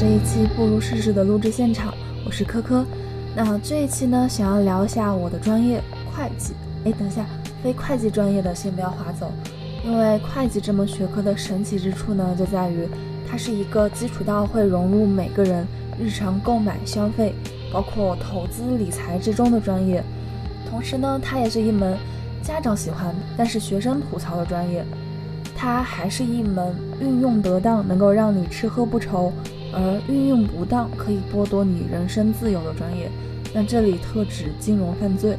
这一期不如试试的录制现场，我是科科。那这一期呢，想要聊一下我的专业会计。哎，等一下，非会计专业的先不要划走，因为会计这门学科的神奇之处呢，就在于它是一个基础到会融入每个人日常购买消费，包括投资理财之中的专业。同时呢，它也是一门家长喜欢但是学生吐槽的专业。它还是一门运用得当能够让你吃喝不愁，而运用不当可以剥夺你人身自由的专业。那这里特指金融犯罪。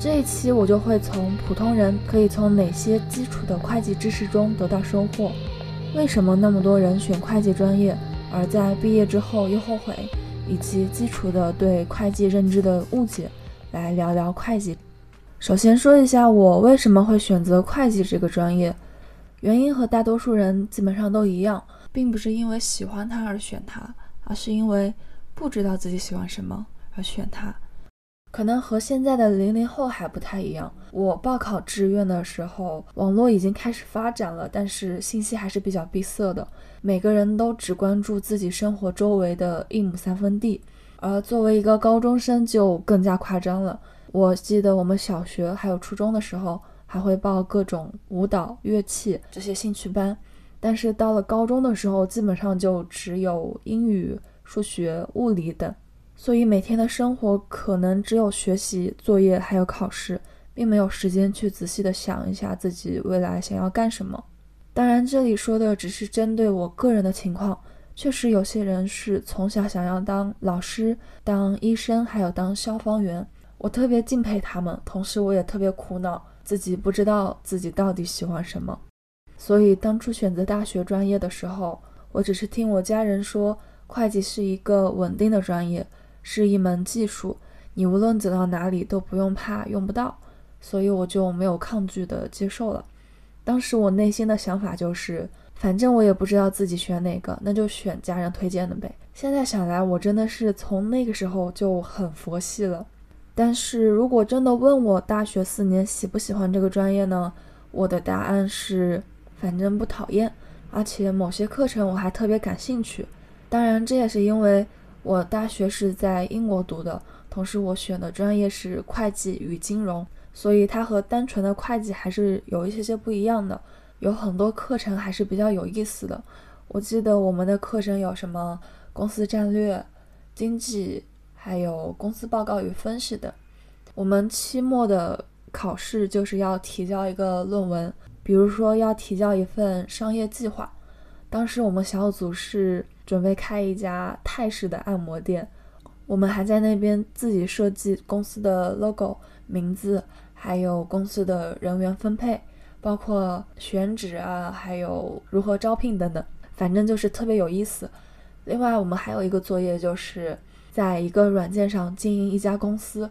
这一期我就会从普通人可以从哪些基础的会计知识中得到收获，为什么那么多人选会计专业，而在毕业之后又后悔，以及基础的对会计认知的误解，来聊聊会计。首先说一下我为什么会选择会计这个专业。原因和大多数人基本上都一样，并不是因为喜欢它而选它，而是因为不知道自己喜欢什么而选它。可能和现在的零零后还不太一样。我报考志愿的时候，网络已经开始发展了，但是信息还是比较闭塞的，每个人都只关注自己生活周围的一亩三分地。而作为一个高中生，就更加夸张了。我记得我们小学还有初中的时候。还会报各种舞蹈、乐器这些兴趣班，但是到了高中的时候，基本上就只有英语、数学、物理等，所以每天的生活可能只有学习、作业还有考试，并没有时间去仔细的想一下自己未来想要干什么。当然，这里说的只是针对我个人的情况，确实有些人是从小想要当老师、当医生，还有当消防员，我特别敬佩他们，同时我也特别苦恼。自己不知道自己到底喜欢什么，所以当初选择大学专业的时候，我只是听我家人说，会计是一个稳定的专业，是一门技术，你无论走到哪里都不用怕用不到，所以我就没有抗拒的接受了。当时我内心的想法就是，反正我也不知道自己选哪个，那就选家人推荐的呗。现在想来，我真的是从那个时候就很佛系了。但是如果真的问我大学四年喜不喜欢这个专业呢？我的答案是，反正不讨厌，而且某些课程我还特别感兴趣。当然，这也是因为我大学是在英国读的，同时我选的专业是会计与金融，所以它和单纯的会计还是有一些些不一样的，有很多课程还是比较有意思的。我记得我们的课程有什么公司战略、经济。还有公司报告与分析的，我们期末的考试就是要提交一个论文，比如说要提交一份商业计划。当时我们小组是准备开一家泰式的按摩店，我们还在那边自己设计公司的 logo 名字，还有公司的人员分配，包括选址啊，还有如何招聘等等，反正就是特别有意思。另外，我们还有一个作业就是。在一个软件上经营一家公司，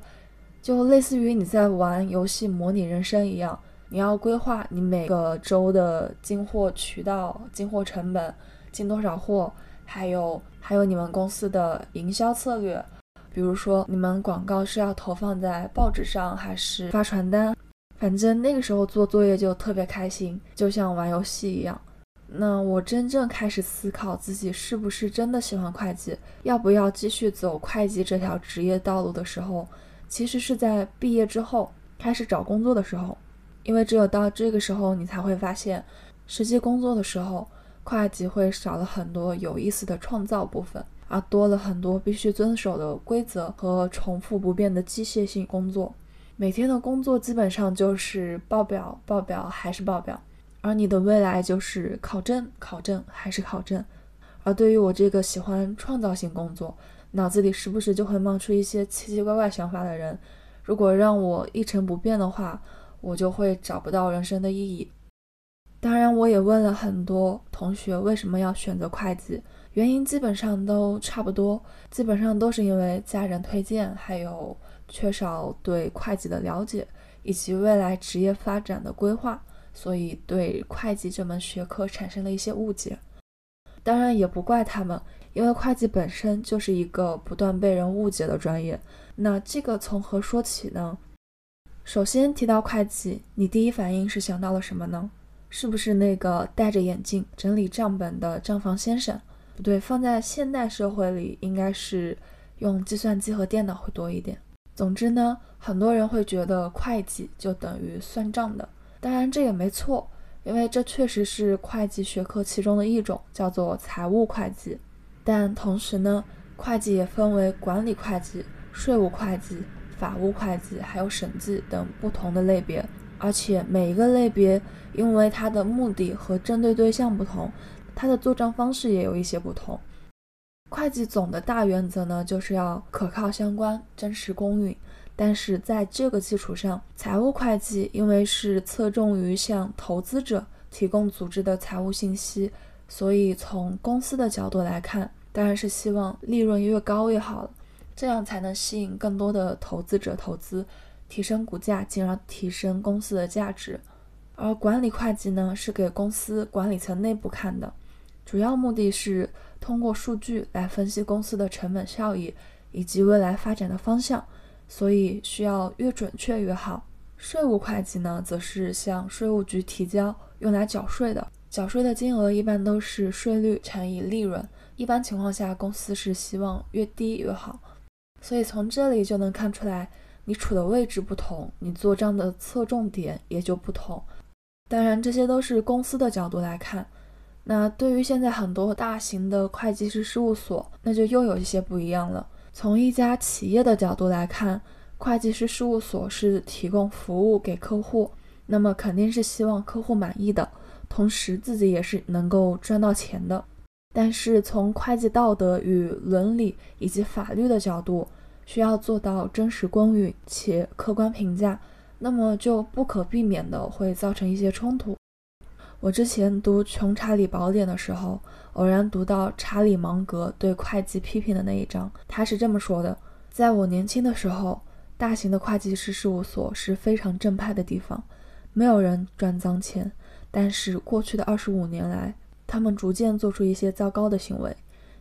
就类似于你在玩游戏模拟人生一样。你要规划你每个周的进货渠道、进货成本、进多少货，还有还有你们公司的营销策略。比如说，你们广告是要投放在报纸上，还是发传单？反正那个时候做作业就特别开心，就像玩游戏一样。那我真正开始思考自己是不是真的喜欢会计，要不要继续走会计这条职业道路的时候，其实是在毕业之后开始找工作的时候，因为只有到这个时候，你才会发现，实际工作的时候，会计会少了很多有意思的创造部分，而多了很多必须遵守的规则和重复不变的机械性工作。每天的工作基本上就是报表、报表还是报表。而你的未来就是考证、考证还是考证。而对于我这个喜欢创造性工作，脑子里时不时就会冒出一些奇奇怪怪想法的人，如果让我一成不变的话，我就会找不到人生的意义。当然，我也问了很多同学为什么要选择会计，原因基本上都差不多，基本上都是因为家人推荐，还有缺少对会计的了解，以及未来职业发展的规划。所以对会计这门学科产生了一些误解，当然也不怪他们，因为会计本身就是一个不断被人误解的专业。那这个从何说起呢？首先提到会计，你第一反应是想到了什么呢？是不是那个戴着眼镜整理账本的账房先生？不对，放在现代社会里，应该是用计算机和电脑会多一点。总之呢，很多人会觉得会计就等于算账的，当然这也没错，因为这确实是会计学科其中的一种，叫做财务会计。但同时呢，会计也分为管理会计、税务会计、法务会计，还有审计等不同的类别。而且每一个类别，因为它的目的和针对对象不同，它的做账方式也有一些不同。会计总的大原则呢，就是要可靠相关、真实公允。但是在这个基础上，财务会计因为是侧重于向投资者提供组织的财务信息，所以从公司的角度来看，当然是希望利润越高越好了，这样才能吸引更多的投资者投资，提升股价，进而提升公司的价值。而管理会计呢，是给公司管理层内部看的，主要目的是。通过数据来分析公司的成本效益以及未来发展的方向，所以需要越准确越好。税务会计呢，则是向税务局提交用来缴税的，缴税的金额一般都是税率乘以利润。一般情况下，公司是希望越低越好。所以从这里就能看出来，你处的位置不同，你做账的侧重点也就不同。当然，这些都是公司的角度来看。那对于现在很多大型的会计师事务所，那就又有一些不一样了。从一家企业的角度来看，会计师事务所是提供服务给客户，那么肯定是希望客户满意的，同时自己也是能够赚到钱的。但是从会计道德与伦理以及法律的角度，需要做到真实公允且客观评价，那么就不可避免的会造成一些冲突。我之前读《穷查理宝典》的时候，偶然读到查理芒格对会计批评的那一章。他是这么说的：在我年轻的时候，大型的会计师事务所是非常正派的地方，没有人赚脏钱。但是过去的二十五年来，他们逐渐做出一些糟糕的行为。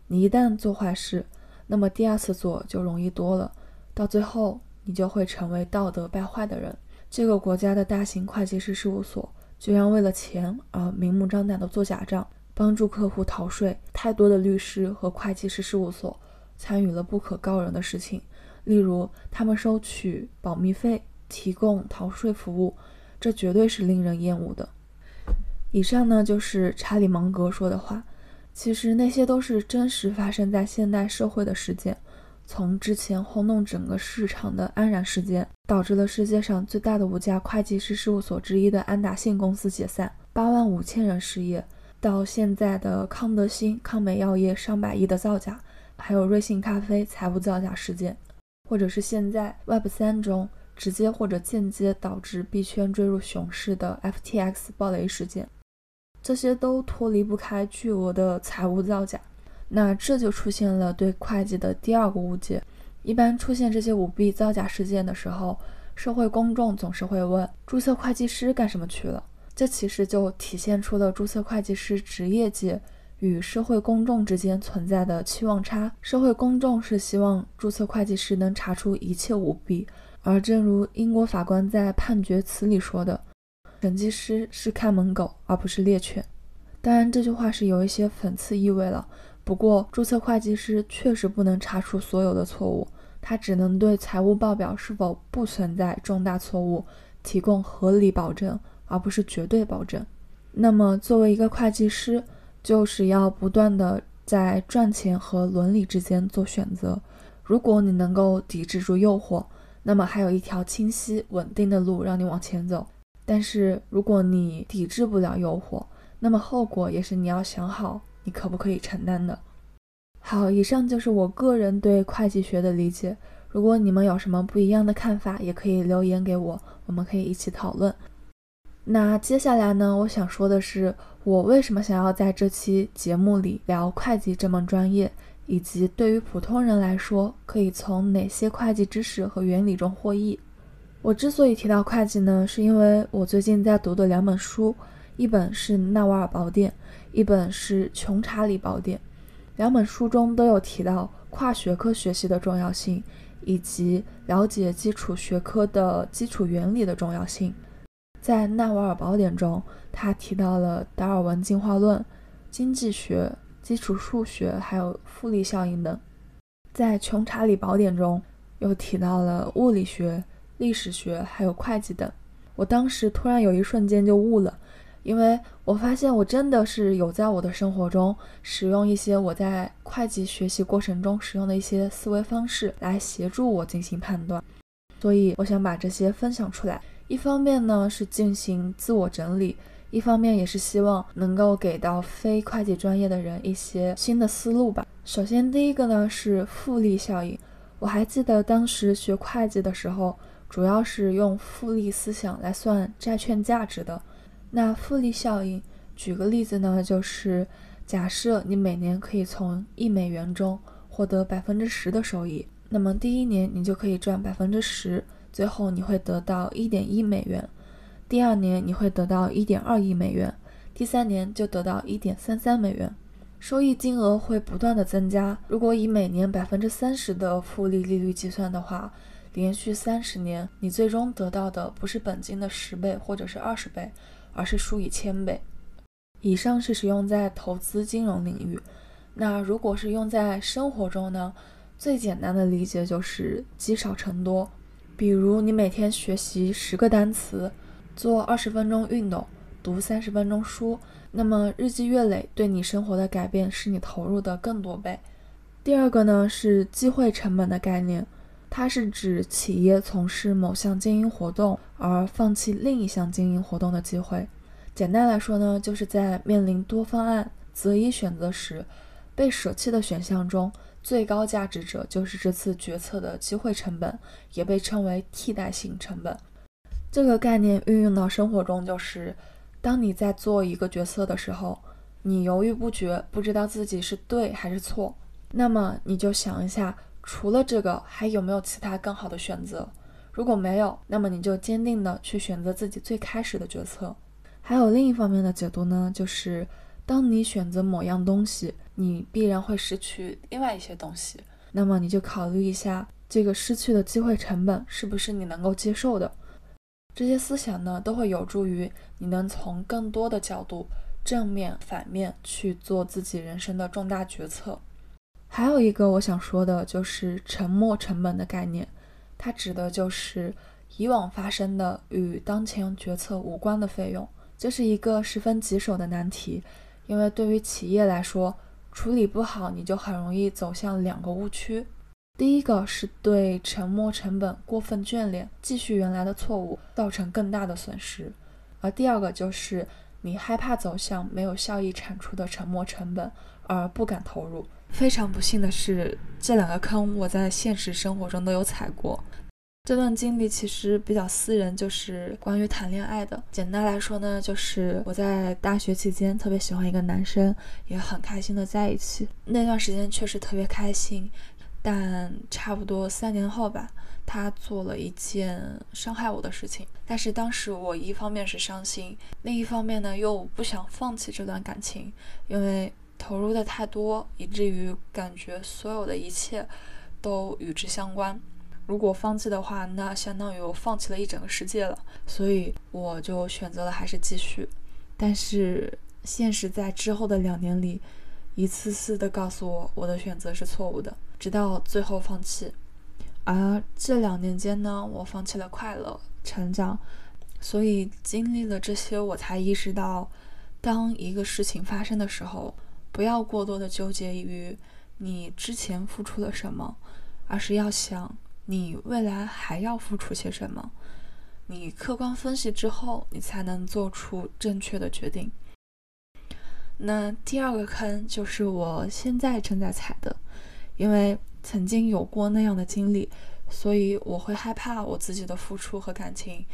你一旦做坏事，那么第二次做就容易多了，到最后你就会成为道德败坏的人。这个国家的大型会计师事务所。居然为了钱而明目张胆地做假账，帮助客户逃税。太多的律师和会计师事务所参与了不可告人的事情，例如他们收取保密费，提供逃税服务，这绝对是令人厌恶的。以上呢就是查理芒格说的话，其实那些都是真实发生在现代社会的事件。从之前轰动整个市场的安然事件，导致了世界上最大的五家会计师事务所之一的安达信公司解散，八万五千人失业，到现在的康德新、康美药业上百亿的造假，还有瑞幸咖啡财务造假事件，或者是现在 Web 三中直接或者间接导致币圈坠入熊市的 FTX 暴雷事件，这些都脱离不开巨额的财务造假。那这就出现了对会计的第二个误解。一般出现这些舞弊造假事件的时候，社会公众总是会问：注册会计师干什么去了？这其实就体现出了注册会计师职业界与社会公众之间存在的期望差。社会公众是希望注册会计师能查出一切舞弊，而正如英国法官在判决词里说的：“审计师是看门狗，而不是猎犬。”当然，这句话是有一些讽刺意味了。不过，注册会计师确实不能查出所有的错误，他只能对财务报表是否不存在重大错误提供合理保证，而不是绝对保证。那么，作为一个会计师，就是要不断的在赚钱和伦理之间做选择。如果你能够抵制住诱惑，那么还有一条清晰稳定的路让你往前走。但是，如果你抵制不了诱惑，那么后果也是你要想好。你可不可以承担的？好，以上就是我个人对会计学的理解。如果你们有什么不一样的看法，也可以留言给我，我们可以一起讨论。那接下来呢，我想说的是，我为什么想要在这期节目里聊会计这门专业，以及对于普通人来说，可以从哪些会计知识和原理中获益。我之所以提到会计呢，是因为我最近在读的两本书，一本是《纳瓦尔宝典》。一本是《穷查理宝典》，两本书中都有提到跨学科学习的重要性，以及了解基础学科的基础原理的重要性。在《纳瓦尔宝典》中，他提到了达尔文进化论、经济学、基础数学，还有复利效应等。在《穷查理宝典》中又提到了物理学、历史学，还有会计等。我当时突然有一瞬间就悟了。因为我发现我真的是有在我的生活中使用一些我在会计学习过程中使用的一些思维方式来协助我进行判断，所以我想把这些分享出来。一方面呢是进行自我整理，一方面也是希望能够给到非会计专业的人一些新的思路吧。首先第一个呢是复利效应，我还记得当时学会计的时候，主要是用复利思想来算债券价值的。那复利效应，举个例子呢，就是假设你每年可以从一美元中获得百分之十的收益，那么第一年你就可以赚百分之十，最后你会得到一点一美元；第二年你会得到一点二亿美元；第三年就得到一点三三美元，收益金额会不断的增加。如果以每年百分之三十的复利利率计算的话，连续三十年，你最终得到的不是本金的十倍或者是二十倍。而是数以千倍。以上是使用在投资金融领域。那如果是用在生活中呢？最简单的理解就是积少成多。比如你每天学习十个单词，做二十分钟运动，读三十分钟书，那么日积月累，对你生活的改变是你投入的更多倍。第二个呢是机会成本的概念。它是指企业从事某项经营活动而放弃另一项经营活动的机会。简单来说呢，就是在面临多方案择一选择时，被舍弃的选项中最高价值者就是这次决策的机会成本，也被称为替代性成本。这个概念运用到生活中，就是当你在做一个决策的时候，你犹豫不决，不知道自己是对还是错，那么你就想一下。除了这个，还有没有其他更好的选择？如果没有，那么你就坚定的去选择自己最开始的决策。还有另一方面的解读呢，就是当你选择某样东西，你必然会失去另外一些东西。那么你就考虑一下，这个失去的机会成本是不是你能够接受的？这些思想呢，都会有助于你能从更多的角度，正面、反面去做自己人生的重大决策。还有一个我想说的就是沉没成本的概念，它指的就是以往发生的与当前决策无关的费用。这是一个十分棘手的难题，因为对于企业来说，处理不好你就很容易走向两个误区：第一个是对沉没成本过分眷恋，继续原来的错误，造成更大的损失；而第二个就是你害怕走向没有效益产出的沉没成本，而不敢投入。非常不幸的是，这两个坑我在现实生活中都有踩过。这段经历其实比较私人，就是关于谈恋爱的。简单来说呢，就是我在大学期间特别喜欢一个男生，也很开心的在一起。那段时间确实特别开心，但差不多三年后吧，他做了一件伤害我的事情。但是当时我一方面是伤心，另一方面呢又不想放弃这段感情，因为。投入的太多，以至于感觉所有的一切都与之相关。如果放弃的话，那相当于我放弃了一整个世界了。所以我就选择了还是继续。但是现实在之后的两年里，一次次的告诉我我的选择是错误的，直到最后放弃。而这两年间呢，我放弃了快乐、成长。所以经历了这些，我才意识到，当一个事情发生的时候。不要过多的纠结于你之前付出了什么，而是要想你未来还要付出些什么。你客观分析之后，你才能做出正确的决定。那第二个坑就是我现在正在踩的，因为曾经有过那样的经历，所以我会害怕我自己的付出和感情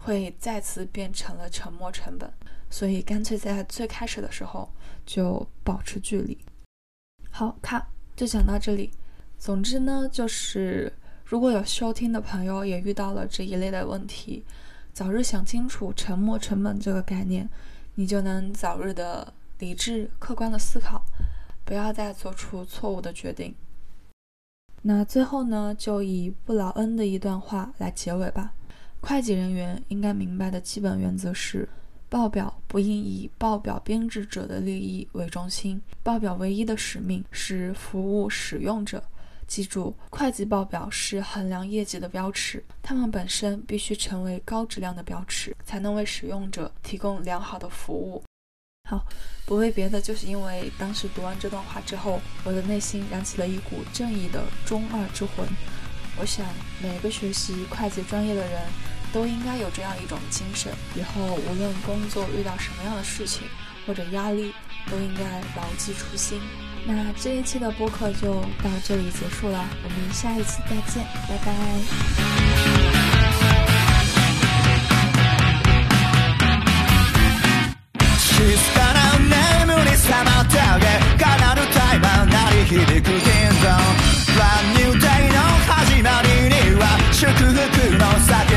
会再次变成了沉没成本。所以干脆在最开始的时候就保持距离。好，看就讲到这里。总之呢，就是如果有收听的朋友也遇到了这一类的问题，早日想清楚沉没成本这个概念，你就能早日的理智客观的思考，不要再做出错误的决定。那最后呢，就以布劳恩的一段话来结尾吧。会计人员应该明白的基本原则是。报表不应以报表编制者的利益为中心，报表唯一的使命是服务使用者。记住，会计报表是衡量业绩的标尺，它们本身必须成为高质量的标尺，才能为使用者提供良好的服务。好，不为别的，就是因为当时读完这段话之后，我的内心燃起了一股正义的中二之魂。我想，每个学习会计专业的人都应该有这样一种精神，以后无论工作遇到什么样的事情或者压力，都应该牢记初心。那这一期的播客就到这里结束了，我们下一期再见，拜拜。静かな眠り覚まってあげかなるタイマー鳴り響く銀座 」Brand new day の始まりには祝福の叫